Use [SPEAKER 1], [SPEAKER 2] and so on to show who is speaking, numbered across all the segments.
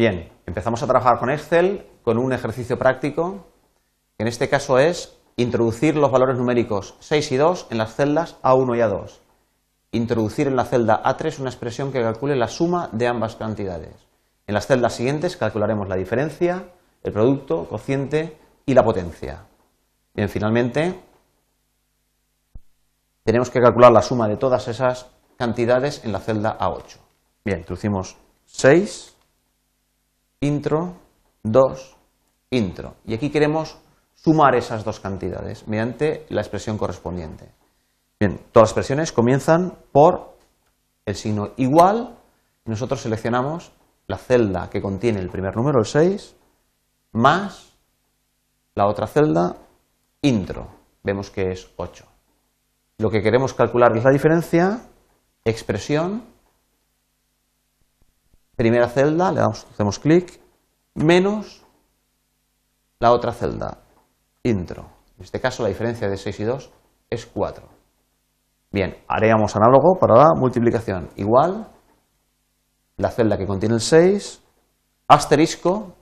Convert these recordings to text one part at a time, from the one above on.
[SPEAKER 1] Bien, empezamos a trabajar con Excel con un ejercicio práctico, que en este caso es introducir los valores numéricos 6 y 2 en las celdas A1 y A2. Introducir en la celda A3 una expresión que calcule la suma de ambas cantidades. En las celdas siguientes calcularemos la diferencia, el producto, cociente y la potencia. Bien, finalmente tenemos que calcular la suma de todas esas cantidades en la celda A8. Bien, introducimos 6 intro, 2, intro. Y aquí queremos sumar esas dos cantidades mediante la expresión correspondiente. Bien, todas las expresiones comienzan por el signo igual nosotros seleccionamos la celda que contiene el primer número, el 6, más la otra celda, intro. Vemos que es 8. Lo que queremos calcular es la diferencia, expresión, primera celda, le damos, hacemos clic, menos la otra celda, intro. En este caso la diferencia de 6 y 2 es 4. Bien, haríamos análogo para la multiplicación. Igual, la celda que contiene el 6, asterisco,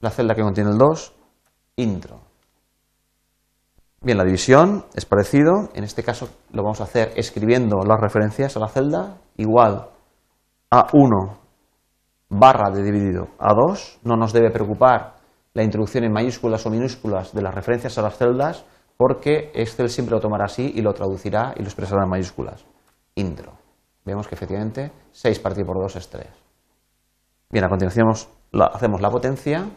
[SPEAKER 1] la celda que contiene el 2, intro. Bien, la división es parecido. En este caso lo vamos a hacer escribiendo las referencias a la celda. Igual a 1 barra de dividido a 2. No nos debe preocupar la introducción en mayúsculas o minúsculas de las referencias a las celdas porque Excel siempre lo tomará así y lo traducirá y lo expresará en mayúsculas. Intro. Vemos que efectivamente 6 partido por 2 es 3. Bien, a continuación hacemos la potencia.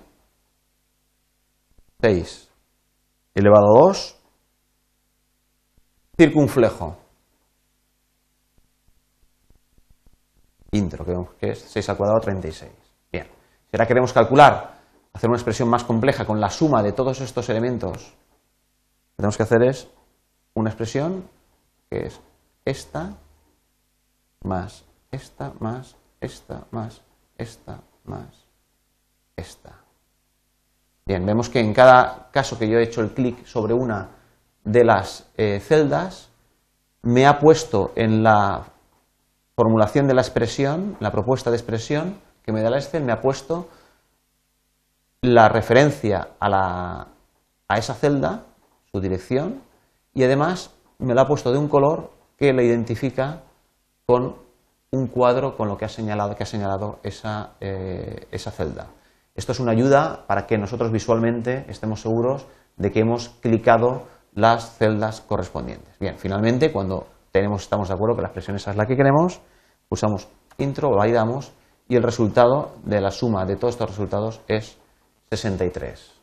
[SPEAKER 1] 6 elevado a 2 circunflejo intro, que es 6 al cuadrado 36. Bien, si ahora queremos calcular, hacer una expresión más compleja con la suma de todos estos elementos, lo que tenemos que hacer es una expresión que es esta más esta más esta más esta más esta. Bien, vemos que en cada caso que yo he hecho el clic sobre una de las eh, celdas, me ha puesto en la formulación de la expresión, la propuesta de expresión que me da la Excel, me ha puesto la referencia a, la, a esa celda, su dirección, y además me la ha puesto de un color que la identifica con un cuadro con lo que ha señalado, que ha señalado eh, esa celda. Esto es una ayuda para que nosotros visualmente estemos seguros de que hemos clicado las celdas correspondientes. Bien, finalmente, cuando tenemos, estamos de acuerdo que la expresión esa es la que queremos, pulsamos intro, validamos y el resultado de la suma de todos estos resultados es 63.